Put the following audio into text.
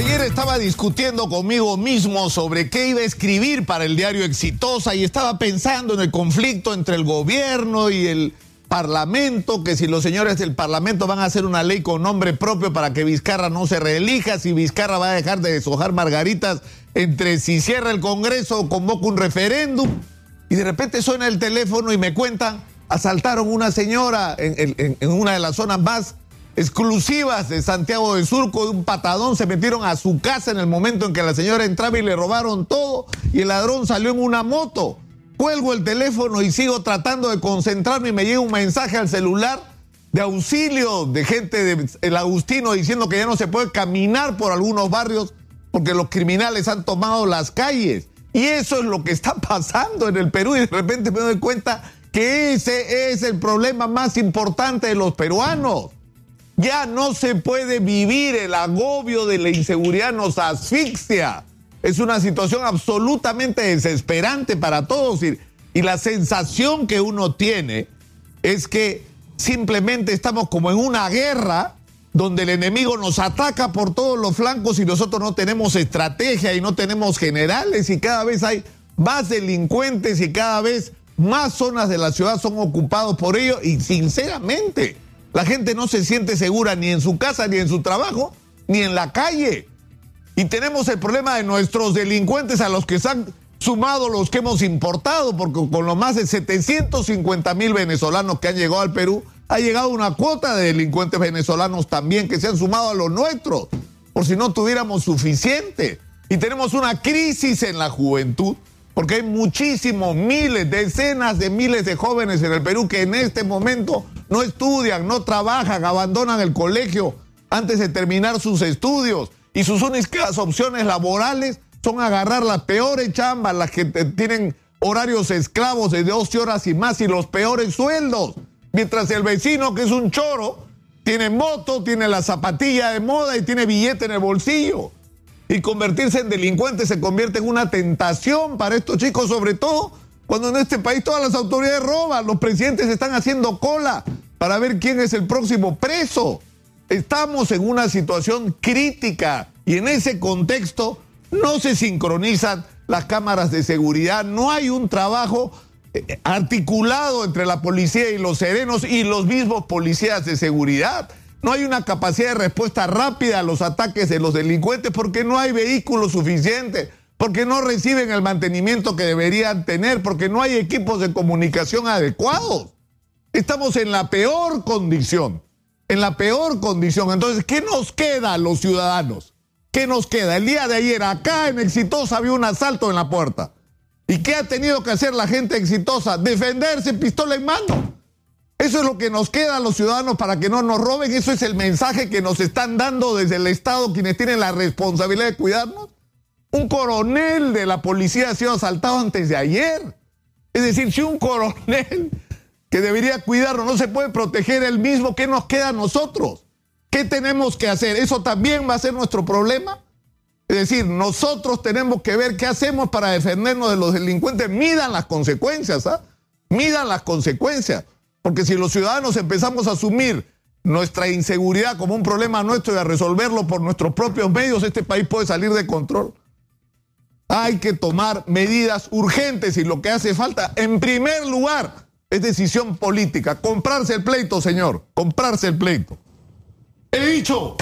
Ayer estaba discutiendo conmigo mismo sobre qué iba a escribir para el diario Exitosa y estaba pensando en el conflicto entre el gobierno y el Parlamento, que si los señores del Parlamento van a hacer una ley con nombre propio para que Vizcarra no se reelija, si Vizcarra va a dejar de deshojar margaritas entre si cierra el Congreso o convoca un referéndum. Y de repente suena el teléfono y me cuentan, asaltaron una señora en, en una de las zonas más exclusivas de Santiago del Surco, de un patadón, se metieron a su casa en el momento en que la señora entraba y le robaron todo y el ladrón salió en una moto. Cuelgo el teléfono y sigo tratando de concentrarme y me llega un mensaje al celular de auxilio de gente del Agustino diciendo que ya no se puede caminar por algunos barrios porque los criminales han tomado las calles. Y eso es lo que está pasando en el Perú y de repente me doy cuenta que ese es el problema más importante de los peruanos. Ya no se puede vivir, el agobio de la inseguridad nos asfixia. Es una situación absolutamente desesperante para todos y, la sensación que uno tiene es que simplemente estamos como en una guerra donde el enemigo nos ataca por todos los flancos y nosotros no tenemos estrategia y no tenemos generales y cada vez hay más delincuentes y cada vez más zonas de la ciudad son ocupados por ellos y sinceramente la gente no se siente segura ni en su casa, ni en su trabajo, ni en la calle. Y tenemos el problema de nuestros delincuentes a los que se han sumado los que hemos importado, porque con los más de 750 mil venezolanos que han llegado al Perú, ha llegado una cuota de delincuentes venezolanos también que se han sumado a los nuestros, por si no tuviéramos suficiente. Y tenemos una crisis en la juventud porque hay muchísimos, miles, decenas de miles de jóvenes en el Perú que en este momento no estudian, no trabajan, abandonan el colegio antes de terminar sus estudios. Y sus únicas opciones laborales son agarrar las peores chambas, las que tienen horarios esclavos de 12 horas y más y los peores sueldos. Mientras el vecino, que es un choro, tiene moto, tiene la zapatilla de moda y tiene billete en el bolsillo. Y convertirse en delincuente se convierte en una tentación para estos chicos, sobre todo cuando en este país todas las autoridades roban, los presidentes están haciendo cola para ver quién es el próximo preso. Estamos en una situación crítica y en ese contexto no se sincronizan las cámaras de seguridad, no hay un trabajo eh, articulado entre la policía y los serenos y los mismos policías de seguridad. No hay una capacidad de respuesta rápida a los ataques de los delincuentes porque no hay vehículos suficientes, porque no reciben el mantenimiento que deberían tener, porque no hay equipos de comunicación adecuados. Estamos en la peor condición, en la peor condición. Entonces, ¿qué nos queda a los ciudadanos? ¿Qué nos queda? El día de ayer acá en Exitosa había un asalto en la puerta. ¿Y qué ha tenido que hacer la gente exitosa? Defenderse pistola en mano. Eso es lo que nos queda a los ciudadanos para que no nos roben. Eso es el mensaje que nos están dando desde el Estado quienes tienen la responsabilidad de cuidarnos. Un coronel de la policía ha sido asaltado antes de ayer. Es decir, si un coronel que debería cuidarnos no se puede proteger él mismo, ¿qué nos queda a nosotros? ¿Qué tenemos que hacer? ¿Eso también va a ser nuestro problema? Es decir, nosotros tenemos que ver qué hacemos para defendernos de los delincuentes. Midan las consecuencias, ¿ah? Midan las consecuencias. Porque si los ciudadanos empezamos a asumir nuestra inseguridad como un problema nuestro y a resolverlo por nuestros propios medios, este país puede salir de control. Hay que tomar medidas urgentes y lo que hace falta, en primer lugar, es decisión política. Comprarse el pleito, señor. Comprarse el pleito. He dicho.